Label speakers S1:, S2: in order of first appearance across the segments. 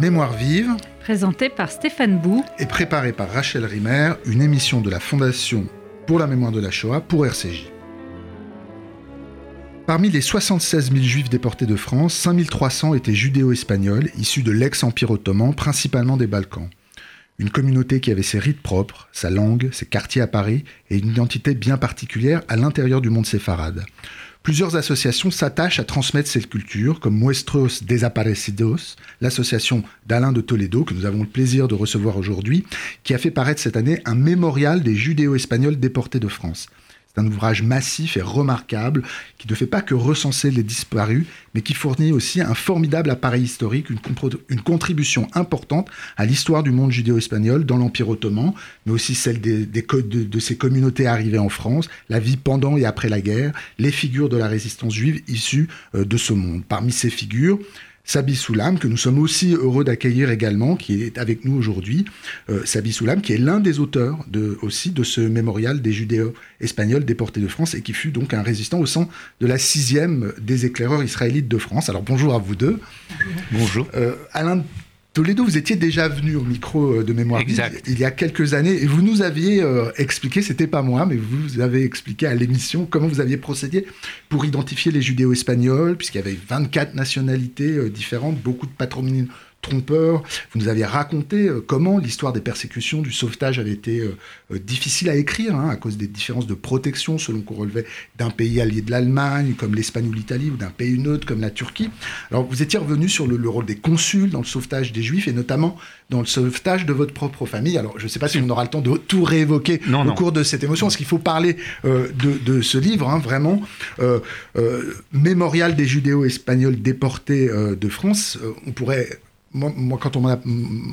S1: Mémoire vive,
S2: Présenté par Stéphane Bou.
S1: et préparée par Rachel Rimer, une émission de la Fondation pour la mémoire de la Shoah pour RCJ. Parmi les 76 000 juifs déportés de France, 5 300 étaient judéo-espagnols, issus de l'ex-empire ottoman, principalement des Balkans. Une communauté qui avait ses rites propres, sa langue, ses quartiers à Paris et une identité bien particulière à l'intérieur du monde séfarade. Plusieurs associations s'attachent à transmettre cette culture, comme Muestros Desaparecidos, l'association d'Alain de Toledo, que nous avons le plaisir de recevoir aujourd'hui, qui a fait paraître cette année un mémorial des judéo-espagnols déportés de France. Un ouvrage massif et remarquable qui ne fait pas que recenser les disparus, mais qui fournit aussi un formidable appareil historique, une, contribution importante à l'histoire du monde judéo-espagnol dans l'Empire ottoman, mais aussi celle des, des de, de ces communautés arrivées en France, la vie pendant et après la guerre, les figures de la résistance juive issues euh, de ce monde. Parmi ces figures, Sabi Soulam, que nous sommes aussi heureux d'accueillir également, qui est avec nous aujourd'hui. Euh, Sabi Soulam, qui est l'un des auteurs de, aussi de ce mémorial des judéo-espagnols déportés de France et qui fut donc un résistant au sein de la sixième des éclaireurs israélites de France. Alors bonjour à vous deux.
S3: Bonjour.
S1: Euh, Alain Toledo, vous étiez déjà venu au micro euh, de Mémoire
S3: Exact.
S1: il y a quelques années et vous nous aviez euh, expliqué, c'était pas moi, mais vous avez expliqué à l'émission comment vous aviez procédé pour identifier les judéo-espagnols, puisqu'il y avait 24 nationalités euh, différentes, beaucoup de patronymes trompeurs. Vous nous aviez raconté euh, comment l'histoire des persécutions, du sauvetage avait été euh, euh, difficile à écrire, hein, à cause des différences de protection selon qu'on relevait d'un pays allié de l'Allemagne, comme l'Espagne ou l'Italie, ou d'un pays neutre comme la Turquie. Alors vous étiez revenu sur le, le rôle des consuls dans le sauvetage des Juifs, et notamment dans le sauvetage de votre propre famille. Alors je ne sais pas si on aura le temps de tout réévoquer
S3: Non,
S1: au
S3: non.
S1: cours de cette émotion, parce qu'il faut parler euh, de, de ce livre, hein, vraiment. Euh, euh, Mémorial des judéo-espagnols déportés de France. On pourrait. Moi, quand on, a,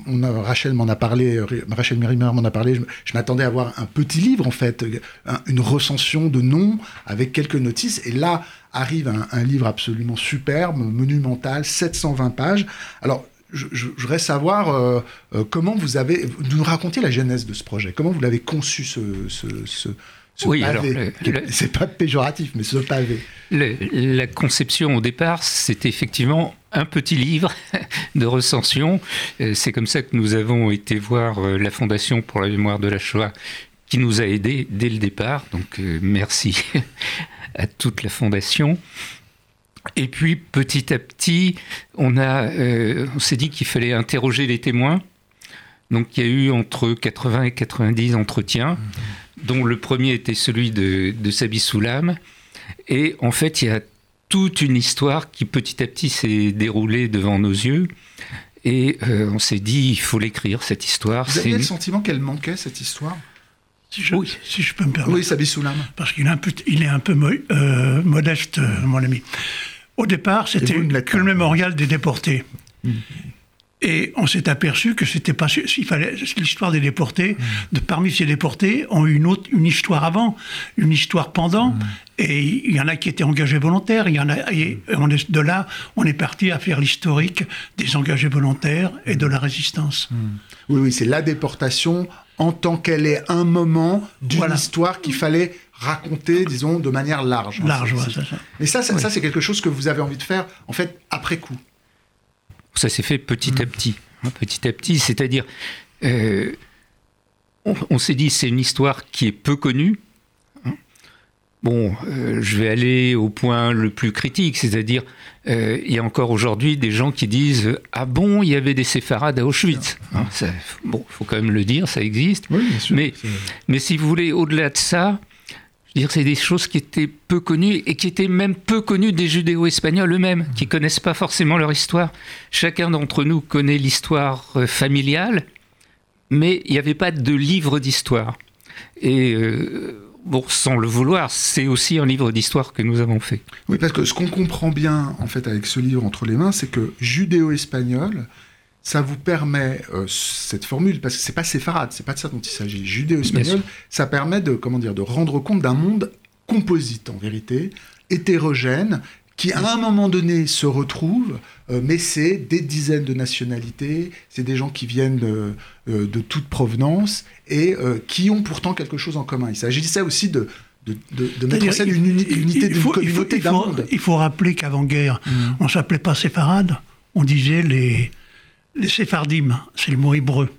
S1: on Rachel m'en a parlé, euh, Rachel Mérimer m'en a parlé, je, m'attendais à avoir un petit livre, en fait, un- une recension de noms avec quelques notices. Et là arrive un, livre absolument superbe, monumental, 720 pages. Alors, je, je- je voudrais savoir euh, euh, comment vous avez. Vous nous racontiez la genèse de ce projet. Comment vous l'avez conçu, ce, ce
S3: Oui,
S1: pavé C'est pas péjoratif, mais ce pavé.
S3: Le- la conception au départ, c'était effectivement un petit livre de recension. Euh, C'est comme ça que nous avons été voir euh, la Fondation pour la mémoire de la Shoah qui nous a aidés dès le départ. Donc euh, merci à toute la Fondation. Et puis petit à petit, on, a, euh, on s'est dit qu'il fallait interroger les témoins. Donc il y a eu entre 80 et 90 entretiens, dont le premier était celui de, de Sabi Soulam. Et en fait, il y a toute une histoire qui petit à petit s'est déroulée devant nos yeux. Et euh, on s'est dit, il faut l'écrire, cette histoire.
S1: Vous aviez le sentiment qu'elle manquait, cette histoire?
S4: Si je,
S3: Oui.
S4: si je peux me permettre.
S1: Oui, Sabi Soulam.
S4: Parce qu'il est un peu, il est un peu mo- euh, modeste, euh, mon ami. Au départ, c'était le mémorial des déportés. Et on s'est aperçu que c'était pas s'il fallait l'histoire des déportés. De parmi ces déportés, ont eu une autre une histoire avant, une histoire pendant. Et il y en a qui étaient engagés volontaires. Il y en a et on est, de là, on est parti à faire l'historique des engagés volontaires et de la résistance.
S1: Oui, oui, c'est la déportation en tant qu'elle est un moment d'une
S4: Voilà.
S1: histoire qu'il fallait raconter, disons, de manière large. hein.
S4: Large, voilà,
S1: c'est-
S4: c'est ça.
S1: Mais ça, ça, ça, c'est quelque chose que vous avez envie de faire, en fait, après coup.
S3: Ça s'est fait petit
S1: Mm.
S3: à petit. hein, petit à petit, c'est-à-dire, euh, on, on s'est dit, c'est une histoire qui est peu connue. hein. Bon, euh, je vais aller au point le plus critique, c'est-à-dire, euh, il y a encore aujourd'hui des gens qui disent Ah bon, il y avait des séfarades à Auschwitz. Hein, ça, bon, faut quand même le dire, ça existe.
S1: Oui, bien sûr.
S3: Mais, mais si vous voulez, au-delà de ça, dire, c'est des choses qui étaient peu connues et qui étaient même peu connues des judéo-espagnols eux-mêmes, qui connaissent pas forcément leur histoire. Chacun d'entre nous connaît l'histoire euh, familiale, mais il n'y avait pas de livre d'histoire. Et euh, bon, sans le vouloir, c'est aussi un livre d'histoire que nous avons fait.
S1: Oui, parce que ce qu'on comprend bien, en fait, avec ce livre entre les mains, c'est que judéo-espagnol, ça vous permet, euh, cette formule, parce que c'est pas séfarade, c'est pas de ça dont il s'agit. Judéo-espagnol, ça permet de, comment dire, de rendre compte d'un monde composite, en vérité, hétérogène, qui à un moment donné se retrouve, euh, mais c'est des dizaines de nationalités, c'est des gens qui viennent de, euh, de toute provenance et euh, qui ont pourtant quelque chose en commun. Il s'agissait aussi de, de, de- de mettre en scène une unité d'une communauté d'un monde.
S4: Il faut rappeler qu'avant-guerre, on s'appelait pas séfarade, on disait les, les séphardim, c'est le mot hébreu.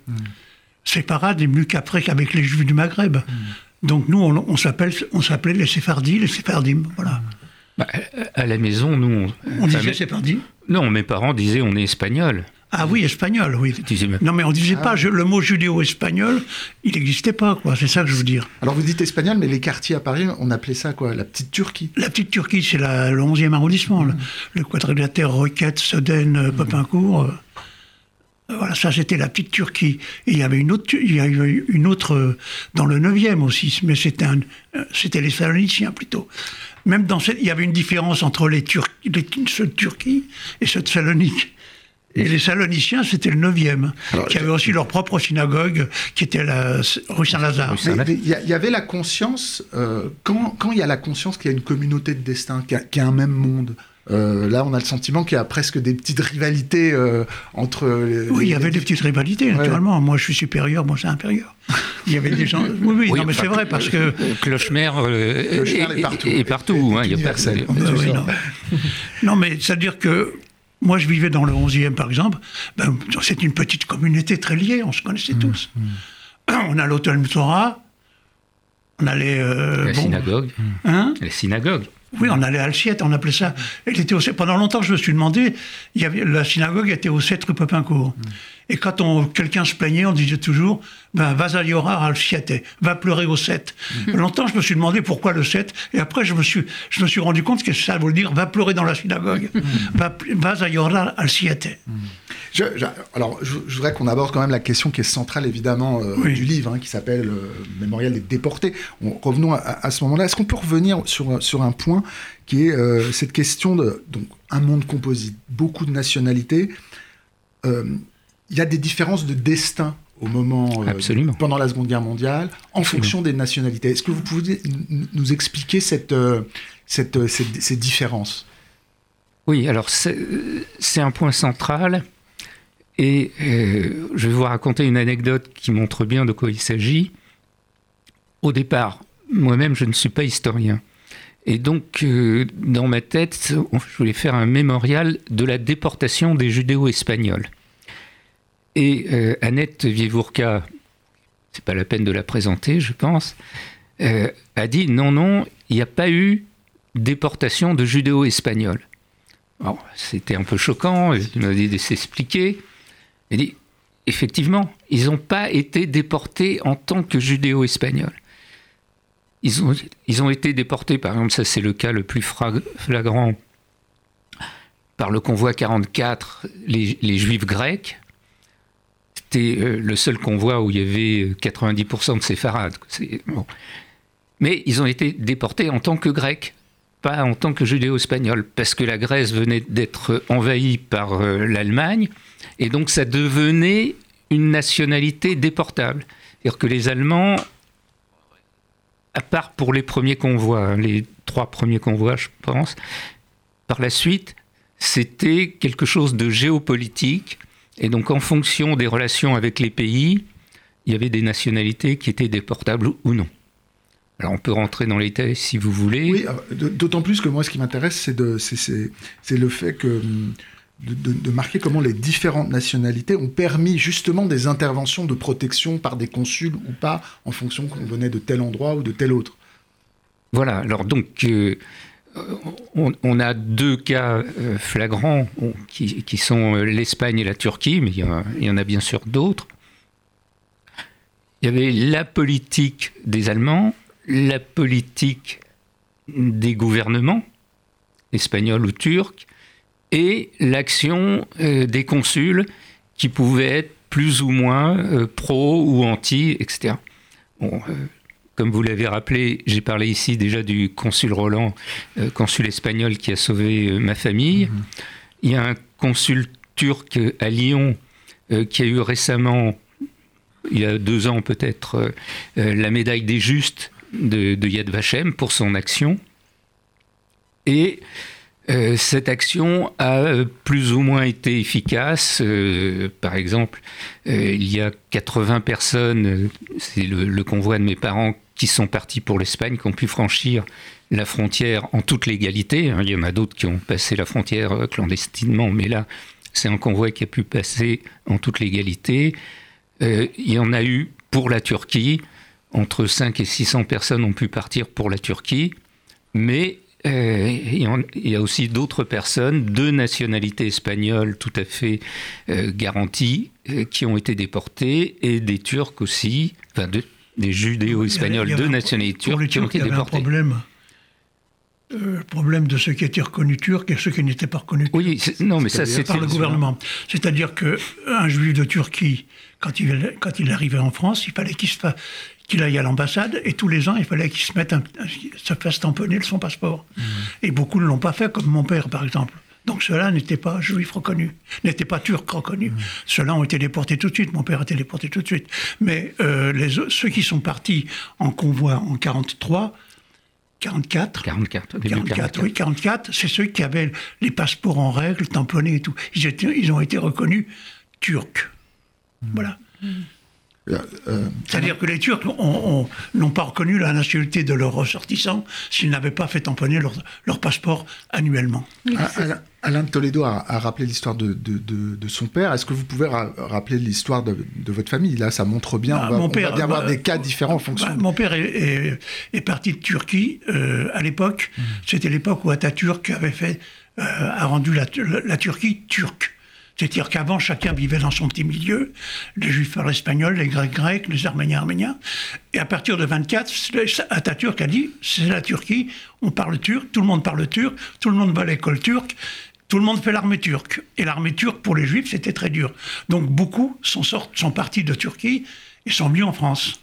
S4: Séparade est mieux qu'après qu'avec les juifs du Maghreb. Donc nous, on, on s'appelle, on s'appelait les séphardis, les séphardim. Voilà.
S3: Bah, à la maison, nous. On,
S4: On
S3: enfin,
S4: disait séfardi.
S3: Non, mes parents disaient on est espagnol.
S4: Ah oui, espagnol, oui. Non, mais on disait pas je- le mot judéo-espagnol, il n'existait pas, quoi. C'est ça que je veux dire.
S1: Alors vous dites espagnol, mais les quartiers à Paris, on appelait ça quoi? La petite Turquie?
S4: La petite Turquie, c'est la- le 11e arrondissement. Le, le quadrilatère Roquette, Sedaine, euh, Popincourt. Euh, voilà, ça c'était la petite Turquie. Et il y avait une autre, il y a eu une autre euh, dans le 9e aussi, mais c'était un- euh, c'était les Saloniciens plutôt. Même dans cette, il y avait une différence entre les Turcs, les, ceux de Turquie et ceux de Salonique. Et les Saloniciens, c'était le 9e,
S1: Alors,
S4: qui avait aussi leur propre synagogue, qui était la rue Saint-Lazare.
S1: Il y, avait la conscience, euh, quand, quand il y a la conscience qu'il y a une communauté de destin, qu'il y a, qu'il y a un même monde, euh, là on a le sentiment qu'il y a presque des petites rivalités euh, entre... les-
S4: Oui, il y avait des petites rivalités, naturellement. Moi, je suis supérieur, moi, c'est inférieur. Il y avait des gens. Oui, oui,
S3: Oui,
S4: non, mais c'est vrai, parce que.
S3: Clochemer euh,
S1: Clochemer
S3: est,
S1: est partout.
S3: est partout,
S1: Est
S3: hein, il y a
S4: Euh,
S1: tous
S4: oui, non. non, mais c'est-à-dire que. Moi, je vivais dans le 11e, par exemple. Ben, c'est une petite communauté très liée, on se connaissait
S3: Mmh,
S4: tous. On a l'hôtel Torah, on allait. euh,
S3: La
S4: bon,
S3: synagogue.
S4: Hein?
S3: La synagogue.
S4: Oui, on allait à Alciette, on appelait ça. Elle était pendant longtemps, je me suis demandé, la synagogue était au 7 rue Popincourt. Et quand on, quelqu'un se plaignait, on disait toujours, ben, vas à Yorar à Alciette, va pleurer au 7. Longtemps, je me suis demandé pourquoi le 7. Et après, je me suis, je me suis rendu compte que ça veut dire, va pleurer dans la synagogue. va, vas à Yorar à Alciette.
S1: Je- je- alors, je, je voudrais qu'on aborde quand même la question qui est centrale, évidemment, euh,
S4: Oui.
S1: du livre, hein, qui s'appelle euh, Mémorial des déportés. On- revenons à, à ce moment-là. Est-ce qu'on peut revenir sur, sur un point qui est euh, cette question de donc, un monde composite, beaucoup de nationalités Il y a des différences de destin au moment, euh, pendant la Seconde Guerre mondiale, en fonction des nationalités. Est-ce que vous pouvez nous expliquer cette, euh, cette, euh, cette- ces différences?
S3: Oui, alors c'est un point central. Et euh, je vais vous raconter une anecdote qui montre bien de quoi il s'agit. Au départ, moi-même, je ne suis pas historien. Et donc, dans ma tête, je voulais faire un mémorial de la déportation des judéo-espagnols. Et euh, Annette Vievourka, c'est pas la peine de la présenter, je pense, euh, a dit non, non, il n'y a pas eu déportation de judéo-espagnols. C'était un peu choquant, il m'a dit de s'expliquer. Il dit, effectivement, ils n'ont pas été déportés en tant que judéo-espagnols. Ils ont, ils ont été déportés, par exemple, ça c'est le cas le plus flagrant, par le convoi 44, les, les juifs grecs. C'était euh, le seul convoi où il y avait euh, 90% de séfarades. Bon. Mais ils ont été déportés en tant que grecs pas en tant que judéo-espagnol, parce que la Grèce venait d'être envahie par euh, l'Allemagne, et donc ça devenait une nationalité déportable. C'est-à-dire que les Allemands, à part pour les premiers convois, hein, les trois premiers convois, je pense, par la suite, c'était quelque chose de géopolitique, et donc en fonction des relations avec les pays, il y avait des nationalités qui étaient déportables ou non. Alors on peut rentrer dans les détails si vous voulez.
S1: Oui, d- d'autant plus que moi, ce qui m'intéresse, c'est le fait que de, de- de marquer comment les différentes nationalités ont permis justement des interventions de protection par des consuls ou pas, en fonction qu'on venait de tel endroit ou de tel autre.
S3: Voilà, alors donc euh, on, on a deux cas euh, flagrants qui, sont euh, l'Espagne et la Turquie, mais il y, en a- il y en a bien sûr d'autres. Il y avait la politique des Allemands, la politique des gouvernements, espagnols ou turcs, et l'action euh, des consuls qui pouvaient être plus ou moins euh, pro ou anti, etc. Bon, euh, comme vous l'avez rappelé, j'ai parlé ici déjà du consul Roland, euh, consul espagnol qui a sauvé euh, ma famille. Il y a un consul turc à Lyon euh, qui a eu récemment, il y a deux ans peut-être, la médaille des justes de, de Yad Vashem pour son action. Et cette action a plus ou moins été efficace. Par exemple, il y a 80 personnes, c'est le, le convoi de mes parents, qui sont partis pour l'Espagne, qui ont pu franchir la frontière en toute légalité. hein. Il y en a d'autres qui ont passé la frontière euh, clandestinement, mais là, c'est un convoi qui a pu passer en toute légalité. il y en a eu pour la Turquie. Entre 5 et 600 personnes ont pu partir pour la Turquie. Mais il y a aussi d'autres personnes de nationalité espagnole tout à fait garanties qui ont été déportées et des Turcs aussi, enfin des judéo-espagnols de nationalité turque qui ont été déportés.
S4: problème euh, le problème de ceux qui étaient reconnus turcs et ceux qui n'étaient pas reconnus
S3: oui, non, mais ça c'est
S4: par le gouvernement. C'est-à-dire qu'un juif de Turquie, quand il, quand il arrivait en France, il fallait qu'il qu'il aille à l'ambassade et tous les ans, il fallait qu'il se mette se fasse tamponner son passeport. Mmh. Et beaucoup ne l'ont pas fait, comme mon père par exemple. Donc ceux-là n'étaient pas juifs reconnus, n'étaient pas turcs reconnus. Mmh. Ceux-là ont été déportés tout de suite. Mon père a été déporté tout de suite. Mais euh, les, ceux qui sont partis en convoi en 43, 44.
S3: 44,
S4: 44, oui, 44, c'est ceux qui avaient les passeports en règle, tamponnés et tout. Ils, étaient, ils ont été reconnus turcs. Mmh. Voilà. Mmh. Euh, euh, C'est-à-dire que les Turcs n'ont pas reconnu la nationalité de leurs ressortissants s'ils n'avaient pas fait tamponner leur, passeport annuellement.
S1: Alain, de Toledo a, rappelé l'histoire de, son père. Est-ce que vous pouvez rappeler l'histoire de, votre famille? Là, ça montre bien. Bah, on va, mon père, bien avoir bah, des cas différents en fonction. Bah,
S4: mon père est, parti de Turquie euh, à l'époque. Mmh. C'était l'époque où Atatürk avait fait, a rendu la Turquie turque. C'est-à-dire qu'avant, chacun vivait dans son petit milieu. Les Juifs parlent espagnol, les Grecs grecs, les Arméniens arméniens. Et à partir de 24, Atatürk a dit c'est la Turquie, on parle turc, tout le monde parle turc, tout le monde va à l'école turque, tout le monde fait l'armée turque. Et l'armée turque, pour les Juifs, c'était très dur. Donc beaucoup sont, sont partis de Turquie et sont venus en France.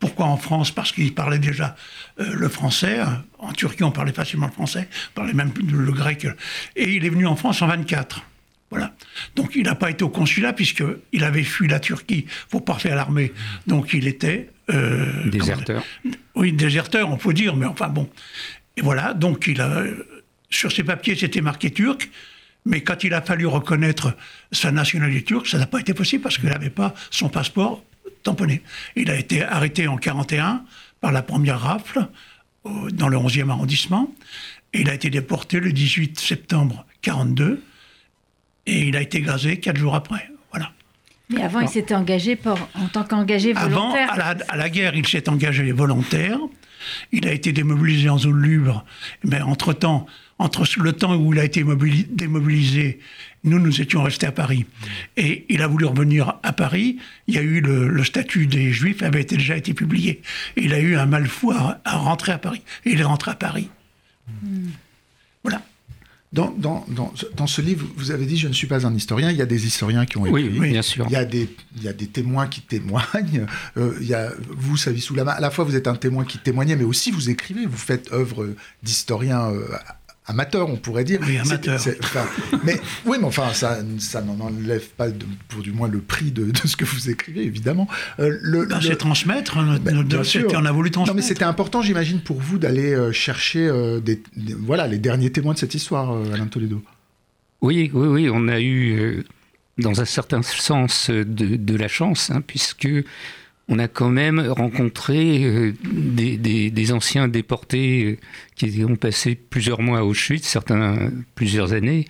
S4: Pourquoi en France? Parce qu'ils parlaient déjà euh, le français. En Turquie, on parlait facilement le français, on parlait même le grec. Et il est venu en France en 24. Voilà. Donc il n'a pas été au consulat puisqu'il avait fui la Turquie pour partir à l'armée. Donc il était...
S3: Euh, déserteur.
S4: Oui, déserteur, on peut dire, mais enfin bon. Et voilà, donc il a... Sur ses papiers, c'était marqué turc, mais quand il a fallu reconnaître sa nationalité turque, ça n'a pas été possible parce qu'il n'avait pas son passeport tamponné. Il a été arrêté en 41 par la première rafle dans le 11e arrondissement, et il a été déporté le 18 septembre 42 et il a été gazé quatre jours après. Voilà.
S2: Mais avant, il s'était engagé pour, en tant qu'engagé volontaire.
S4: Avant, à la, guerre, il s'est engagé volontaire. Il a été démobilisé en zone libre. Mais entre-temps, entre le temps où il a été démobilisé, nous, nous étions restés à Paris. Et il a voulu revenir à Paris. Il y a eu le, statut des Juifs, avait été, déjà été publié. Et il a eu un mal fou à, rentrer à Paris. Et il est rentré à Paris. Hmm.
S1: Dans, dans, dans, dans, ce livre, vous avez dit Je ne suis pas un historien. Il y a des historiens qui ont
S3: écrit. Oui, bien sûr.
S1: Il y a des, il y a des témoins qui témoignent. Euh, il y a, vous, savez sous la main. À la fois, vous êtes un témoin qui témoignait, mais aussi vous écrivez. Vous faites œuvre d'historien euh, amateur, on pourrait dire.
S4: Oui, amateur.
S1: mais oui, mais enfin, ça, ça n'en enlève pas, pour du moins le prix de, ce que vous écrivez, évidemment.
S4: Euh, le, ben, C'est transmettre. Ben, on a voulu transmettre.
S1: Non, mais c'était important, j'imagine, pour vous d'aller euh, chercher euh, des, voilà, les derniers témoins de cette histoire, Alain Toledo.
S3: Oui, oui, oui, on a eu, dans un certain sens, de, la chance, hein, puisque on a quand même rencontré euh, des, anciens déportés euh, qui ont passé plusieurs mois à Auschwitz, certains plusieurs années,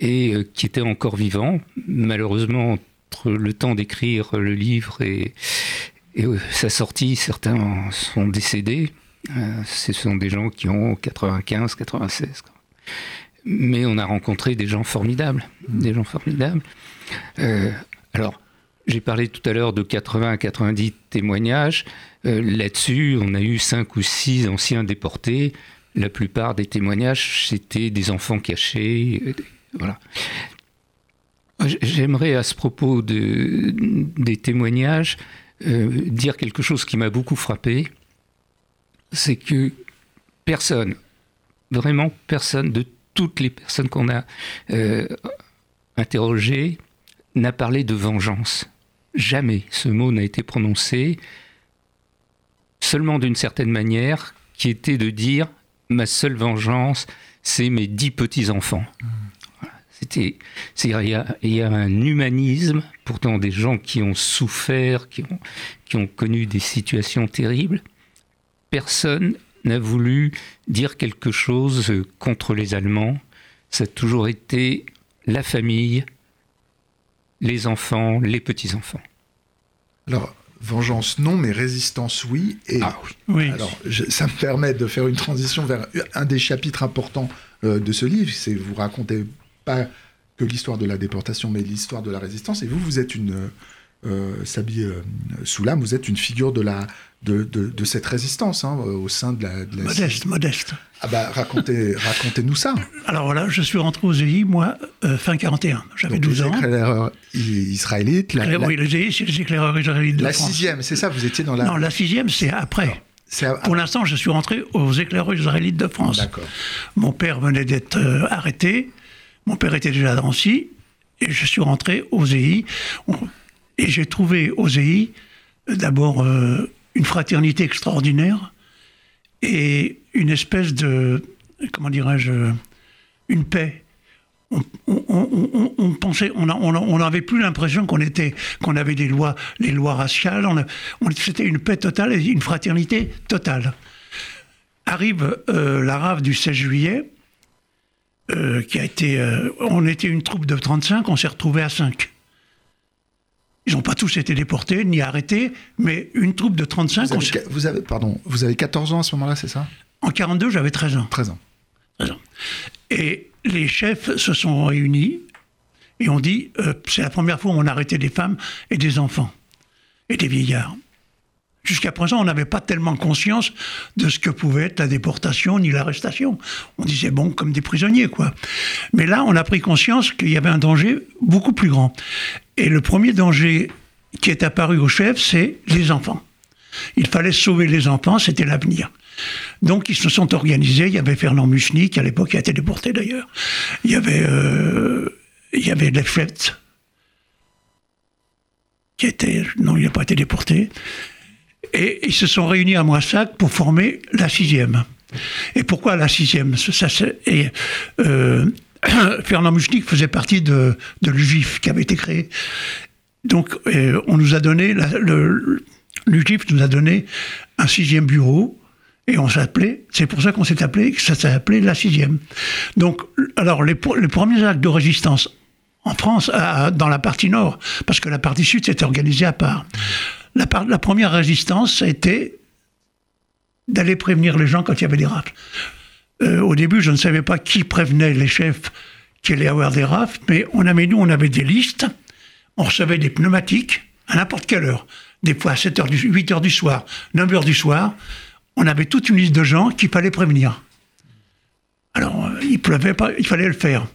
S3: et euh, qui étaient encore vivants. Malheureusement, entre le temps d'écrire le livre et, sa sortie, certains sont décédés. ce sont des gens qui ont 95, 96. Mais on a rencontré des gens formidables, des gens formidables. alors, j'ai parlé tout à l'heure de 80 à 90 témoignages. Euh, là-dessus, on a eu 5 ou 6 anciens déportés. La plupart des témoignages, c'était des enfants cachés. Euh, voilà. J'aimerais à ce propos de, des témoignages euh, dire quelque chose qui m'a beaucoup frappé. C'est que personne, vraiment personne, de toutes les personnes qu'on a interrogées, n'a parlé de vengeance jamais ce mot n'a été prononcé, seulement d'une certaine manière, qui était de dire ma seule vengeance, c'est mes dix petits-enfants. Il y, a, un humanisme, pourtant des gens qui ont souffert, qui ont, qui ont connu des situations terribles. Personne n'a voulu dire quelque chose contre les Allemands. Ça a toujours été la famille, les enfants, les petits-enfants.
S1: Alors, vengeance non, mais résistance oui. Et
S3: Ah oui.
S4: Oui.
S1: alors, je- ça me permet de faire une transition vers un des chapitres importants euh, de ce livre. C'est vous racontez pas que l'histoire de la déportation, mais l'histoire de la résistance. Et vous, vous êtes une euh, euh, Sabi euh, Soulam, vous êtes une figure de la de, de, de cette résistance hein, au sein de la. de la-
S4: Modeste, modeste.
S1: Ah bah racontez, racontez-nous ça.
S4: Alors voilà, je suis rentré aux EI, moi, euh, fin 41. J'avais
S1: Donc,
S4: 12
S1: les
S4: ans.
S1: éclaireurs israélites, la, la-
S4: Oui, les EI, c'est les éclaireurs israélites de
S1: la
S4: France.
S1: sixième, c'est ça. Vous étiez dans la.
S4: Non, la sixième, c'est après.
S1: à-
S4: Pour l'instant, je suis rentré aux éclaireurs israélites de France. Mon père venait d'être euh, arrêté. Mon père était déjà à Drancy. Et je suis rentré aux EI. Et j'ai trouvé aux EI, euh, d'abord, euh, une fraternité extraordinaire et une espèce de. Comment dirais-je Une paix. On, pensait, on n'avait plus l'impression qu'on était, qu'on avait des lois, les lois raciales. C'était une paix totale et une fraternité totale. Arrive euh, la du 16 juillet, euh, qui a été. euh, on était une troupe de 35, on s'est retrouvé à 5. Ils n'ont pas tous été déportés ni arrêtés, mais une troupe de 35.
S1: Vous avez, vous avez- pardon, vous avez 14 ans à ce moment-là, c'est ça?
S4: En 42, j'avais 13 ans.
S1: 13 ans.
S4: 13 ans. Et les chefs se sont réunis et ont dit euh, c'est la première fois où on a arrêté des femmes et des enfants et des vieillards. Jusqu'à présent, on n'avait pas tellement conscience de ce que pouvait être la déportation ni l'arrestation. On disait bon, comme des prisonniers, quoi. Mais là, on a pris conscience qu'il y avait un danger beaucoup plus grand. Et le premier danger qui est apparu aux chefs, c'est les enfants. Il fallait sauver les enfants, c'était l'avenir. Donc ils se sont organisés. Il y avait Fernand Muchny, qui à l'époque a été déporté d'ailleurs. Il y avait, euh, il y avait qui était, non, il n'a pas été déporté. Et ils se sont réunis à Moissac pour former la sixième. Et pourquoi la sixième? Fernand Muchny faisait partie de, de l'UGIF qui avait été créé. Donc, euh, on nous a donné, l'UGIF nous a donné un sixième bureau, et on s'appelait, c'est pour ça qu'on s'est appelé, ça s'est appelé la sixième. Donc, alors, les, les premiers actes de résistance en France, dans la partie nord, parce que la partie sud s'était organisée à part. La, par- la première résistance, été d'aller prévenir les gens quand il y avait des rafles. Euh, au début, je ne savais pas qui prévenait les chefs qu'il allait y avoir des rafles, mais on avait, nous, on avait des listes, on recevait des pneumatiques à n'importe quelle heure, des fois à 7 heures du, 8 heures du soir, 9 heures du soir, on avait toute une liste de gens qu'il fallait prévenir. Alors, euh, il pleuvait pas, il fallait le faire.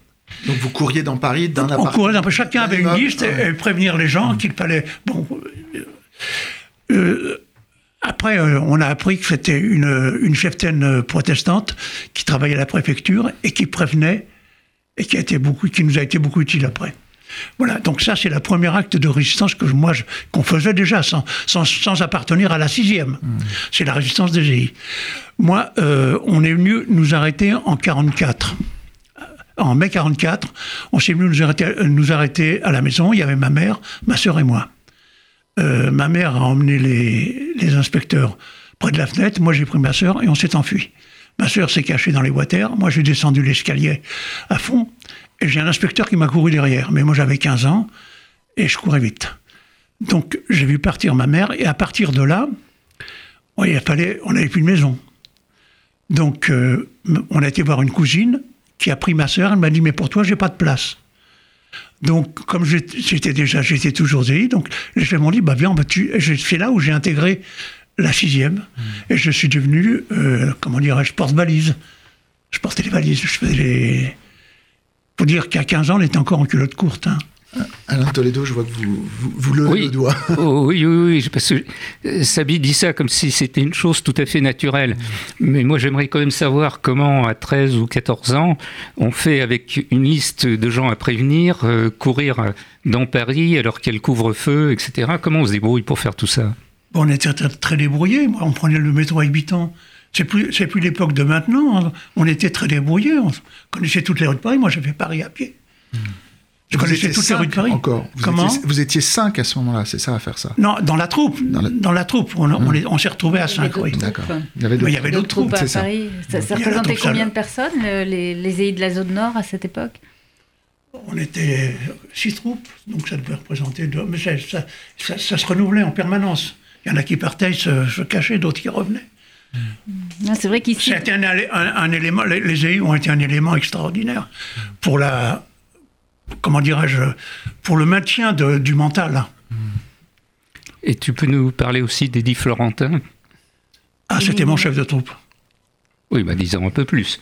S1: Donc vous couriez dans Paris d'un
S4: On
S1: appartement.
S4: courait d'un peu. Chacun avait une liste et, et prévenir les gens qu'il fallait. Bon. euh, euh, après, euh, on a appris que c'était une, une cheftaine euh, protestante qui travaillait à la préfecture et qui prévenait et qui, a été beaucoup, qui nous a été beaucoup utile après. Voilà, donc ça c'est le premier acte de résistance que moi je- qu'on faisait déjà sans, sans, sans appartenir à la sixième. C'est la résistance des GI. Moi, euh, on est venu nous arrêter en 44 en mai 44, on s'est venu nous arrêter, euh, nous arrêter à la maison. Il y avait ma mère, ma sœur et moi. Euh, ma mère a emmené les, inspecteurs près de la fenêtre. Moi, j'ai pris ma sœur et on s'est enfui. Ma sœur s'est cachée dans les water. Moi, j'ai descendu l'escalier à fond. Et j'ai un inspecteur qui m'a couru derrière. Mais moi, j'avais 15 ans et je courais vite. Donc, j'ai vu partir ma mère. Et à partir de là, il fallait, on n'avait plus de maison. Donc, euh, on a été voir une cousine qui a pris ma sœur. Elle m'a dit, mais pour toi, j'ai pas de place. Donc, comme j'étais déjà, j'étais toujours ZI, donc les chefs m'ont dit, bah viens, bah, tu... c'est là où j'ai intégré la sixième. Et je suis devenu, euh, comment dirais-je, porte-valise. Je portais les valises, je faisais les... Faut dire qu'à 15 ans, on était encore en culotte courte. hein.
S1: Alain Toledo, je vois que vous, vous, vous levez
S3: Oui.
S1: le doigt.
S3: Oh, oui, oui, oui, parce que Sabi dit ça comme si c'était une chose tout à fait naturelle. Mais moi, j'aimerais quand même savoir comment, à 13 ou 14 ans, on fait avec une liste de gens à prévenir, euh, courir dans Paris alors qu'il y a le couvre-feu, etc. Comment on se débrouille pour faire tout ça?
S4: Bon, on était très, très débrouillés. Moi, on prenait le métro à 8 ans. C'est plus, c'est plus l'époque de maintenant. On était très débrouillés. On connaissait toutes les rues de Paris. Moi, j'ai fait Paris à pied. Je
S1: Vous
S4: connaissais
S1: étiez
S4: toutes les rues de
S1: cinq
S4: Paris.
S1: Encore. Vous
S4: Comment
S1: étiez, vous étiez cinq à ce moment-là, c'est ça à faire ça.
S4: Non, dans la troupe.
S1: Dans
S4: Dans
S1: la-
S4: troupe. On, on est- on s'est retrouvés à 5, oui.
S1: D'accord. Il y avait d'autres-
S4: troupes.
S2: troupes à
S1: ça.
S2: Paris. Ça, représentait combien de personnes, le- les, les EI de la zone nord à cette époque?
S4: On était six troupes, donc ça devait représenter deux. Mais ça, ça- ça- ça se renouvelait en permanence. Il y en a qui partaient, se, se cachaient, d'autres qui revenaient.
S2: Non, c'est vrai qu'ici,
S4: C'était un, un- un élément, les, les EU ont été un élément extraordinaire pour la, comment dirais-je, pour le maintien de- du mental.
S3: Et tu peux nous parler aussi d'Eddie Florentin?
S4: Ah, c'était mon chef de troupe.
S3: Oui, bah disons un peu plus.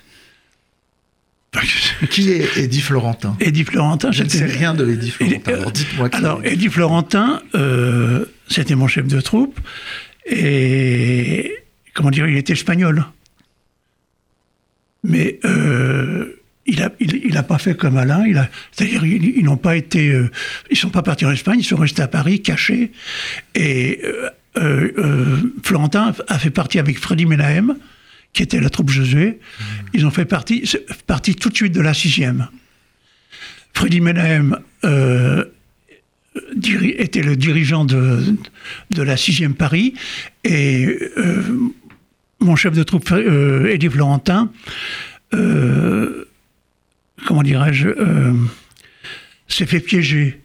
S1: Qui est Eddie Florentin?
S4: Eddie Florentin,
S1: Je ne sais rien de Eddie Florentin. Alors dites-moi qui
S4: Alors,
S1: est.
S4: Eddie Florentin, euh, c'était mon chef de troupe. Et comment dire, il était espagnol. Mais euh, il n'a il, il a pas fait comme Alain. Il c'est-à-dire, ils, ils n'ont pas été, euh, ils sont pas partis en Espagne. Ils sont restés à Paris, cachés. Et euh, euh, Florentin a fait partie avec Freddy Menahem, qui était la troupe Josué. Ils ont fait partie, partie tout de suite de la sixième. Freddy Menahem était le dirigeant de, de la 6e Paris et mon chef de troupe, Eddie Florentin, euh, comment dirais-je, euh, s'est fait piéger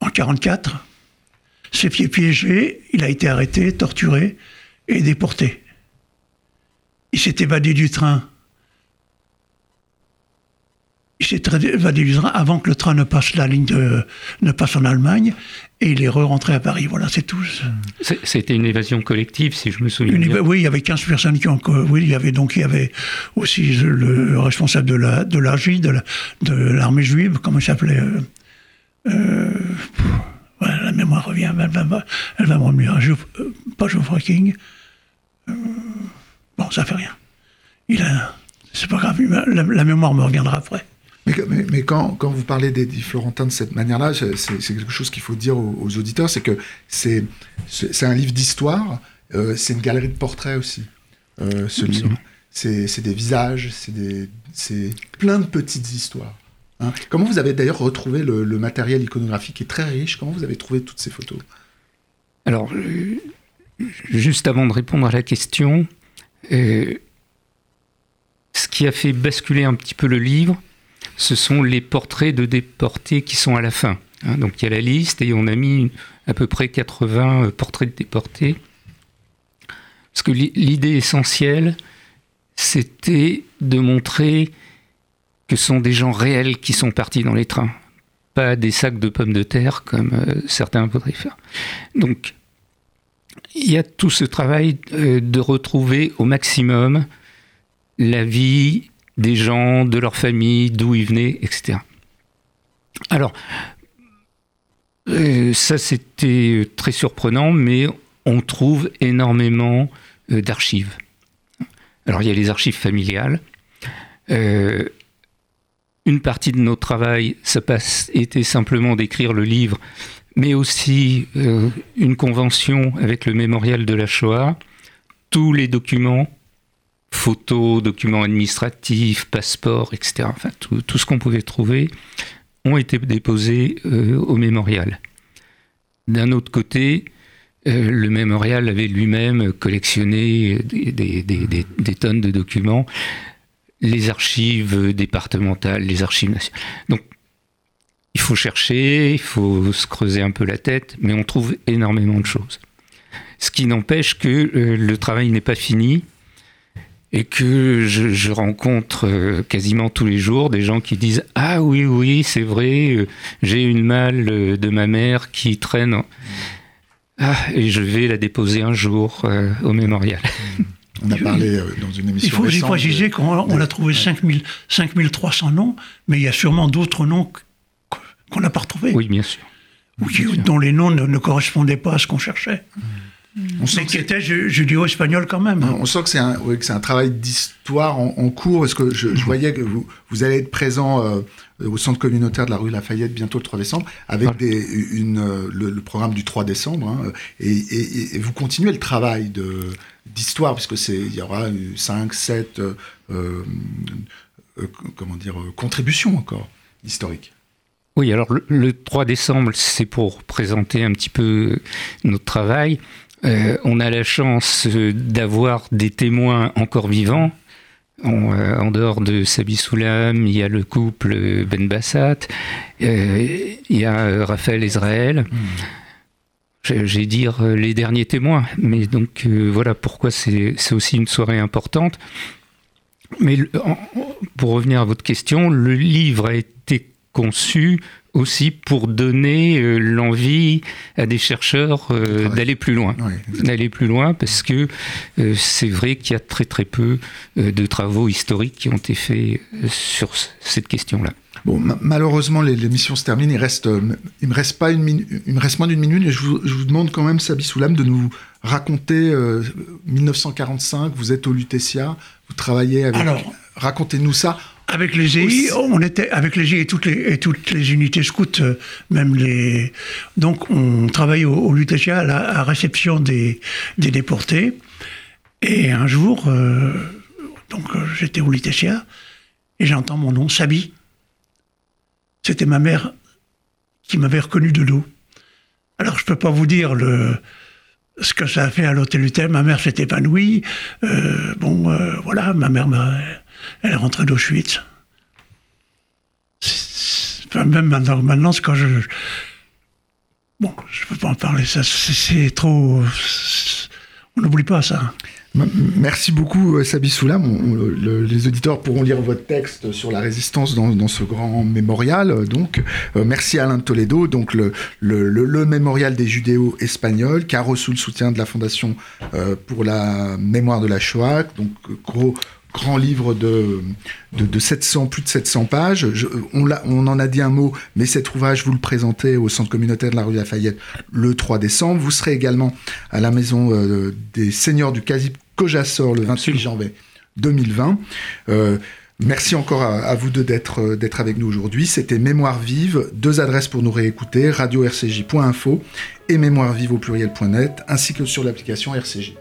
S4: en 44, s'est fait piéger, il a été arrêté, torturé et déporté. Il s'est évadé du train s'est évadé avant que le train ne passe la ligne de, ne passe en Allemagne et il est re-rentré à Paris. Voilà, c'est tout.
S3: C'était une évasion collective, si je me souviens
S4: Une-
S3: bien.
S4: oui, il y avait 15 personnes qui ont. Oui, il y avait donc il y avait aussi le responsable de la de l'ARJ, de la- de l'armée juive, comment il s'appelait euh, euh, ouais, La mémoire revient, elle va, elle va me revenir. Geoff- euh, pas Geoffrey King. Euh, bon, ça fait rien. Il a. C'est pas grave, la, la mémoire me reviendra après.
S1: Mais, que- mais- mais quand, quand vous parlez d'Eddie Florentin de cette manière-là, c'est quelque chose qu'il faut dire aux, aux auditeurs, c'est que c'est un livre d'histoire, euh, c'est une galerie de portraits aussi, euh, ce
S3: Absolument.
S1: livre. C'est des visages, c'est des- plein de petites histoires. hein. Comment vous avez d'ailleurs retrouvé le, le matériel iconographique qui est très riche? Comment vous avez trouvé toutes ces photos?
S3: Alors, euh, juste avant de répondre à la question, euh, ce qui a fait basculer un petit peu le livre, ce sont les portraits de déportés qui sont à la fin. hein. donc il y a la liste et on a mis à peu près 80 euh, portraits de déportés. Parce que l'i- l'idée essentielle, c'était de montrer que ce sont des gens réels qui sont partis dans les trains, pas des sacs de pommes de terre comme euh, certains voudraient faire. Donc, il y a tout ce travail euh, de retrouver au maximum la vie des gens, de leur famille, d'où ils venaient, etc. Alors, euh, ça c'était très surprenant, mais on trouve énormément euh, d'archives. Alors, il y a les archives familiales. Euh, une partie de notre travail, ça passe, était simplement d'écrire le livre mais aussi euh, une convention avec le mémorial de la Shoah. Tous les documents, photos, documents administratifs, passeports, etc., enfin tout, ce qu'on pouvait trouver, ont été déposés euh, au mémorial. D'un autre côté, euh, le mémorial avait lui-même collectionné des, des- tonnes de documents, les archives départementales, les archives nationales. Donc, il faut chercher, il faut se creuser un peu la tête, mais on trouve énormément de choses. Ce qui n'empêche que euh, le travail n'est pas fini et que je, je rencontre euh, quasiment tous les jours des gens qui disent Ah oui, oui, c'est vrai, euh, j'ai une malle euh, de ma mère qui traîne. Ah, et je vais la déposer un jour euh, au mémorial.
S1: On a parlé euh, dans une émission
S4: Il faut
S1: récente
S4: préciser
S1: de-
S4: qu'on on a trouvé 5000 5300 noms, mais il y a sûrement d'autres noms qu- qu'on n'a pas retrouvés,
S3: Oui, bien sûr.
S4: ou qui- dont les noms ne, ne correspondaient pas à ce qu'on cherchait.
S1: On sent
S4: Mais
S1: que
S4: qui
S1: c'est-
S4: étaient ju- judéo-espagnols quand même.
S1: On sent que c'est un, ouais, que c'est un travail d'histoire en, en cours, parce que je, je voyais que vous, vous allez être présent euh, au centre communautaire de la rue Lafayette bientôt le 3 décembre, avec
S3: Voilà.
S1: des, une, euh, le, le programme du 3 décembre, hein, et, et- et vous continuez le travail de, d'histoire, puisque c'est, il y aura 5, 7, euh, comment dire, contributions encore historiques.
S3: Oui, alors le, le 3 décembre, c'est pour présenter un petit peu notre travail. Euh, on a la chance euh, d'avoir des témoins encore vivants. En, dehors de Sabi Soulam, il y a le couple Ben Bassat, il y a Raphaël Israël. Hmm j'ai dire euh, les derniers témoins. Mais donc euh, voilà pourquoi c'est aussi une soirée importante. Mais pour revenir à votre question, le livre a été conçu aussi pour donner euh, l'envie à des chercheurs d'aller plus loin. d'aller plus loin parce que c'est vrai qu'il y a très très peu de travaux historiques qui ont été faits sur cette question-là.
S1: Bon, malheureusement, l'émission se termine. Il reste, euh, il me reste pas une il me reste moins d'une minute, et je vous, demande quand même, Sabi Soulam, de nous raconter 1945. Euh, vous êtes au Lutetia, vous travaillez avec. Alors, racontez-nous ça.
S4: Avec les GI, on était avec les GI et toutes les, et toutes les unités scouts, euh, même les. Donc, on travaillait au, Lutetia à la réception des, des, déportés. Et un jour, donc j'étais au Lutetia et j'entends mon nom, Sabi. C'était ma mère qui m'avait reconnu de dos. Alors je ne peux pas vous dire le, ce que ça a fait à l'hôtel Lutel. Ma mère s'est épanouie. Euh, bon, euh, voilà, ma mère, elle est rentrée d'Auschwitz. même maintenant, maintenant quand je... Bon, je ne peux pas en parler, ça, c'est trop... On n'oublie pas ça.
S1: Merci beaucoup, euh, Sabi Soulam. les auditeurs pourront lire votre texte sur la résistance dans, ce grand mémorial. Donc, euh, merci Alain Toledo. Donc, le, mémorial des judéo espagnols qui a reçu le soutien de la Fondation euh, pour la mémoire de la Shoah. Donc, gros, grand livre de, de, 700, plus de 700 pages. on, en a dit un mot, mais cet ouvrage, vous le présentez au Centre communautaire de la rue Lafayette le 3 décembre. Vous serez également à la Maison euh, des Seigneurs du Quasi Cojassor le 28 janvier 2020. Euh, merci encore à, vous deux d'être euh, d'être avec nous aujourd'hui. C'était Mémoire vive, deux adresses pour nous réécouter, radio-rcj.info et mémoire vive au pluriel.net, ainsi que sur l'application RCJ.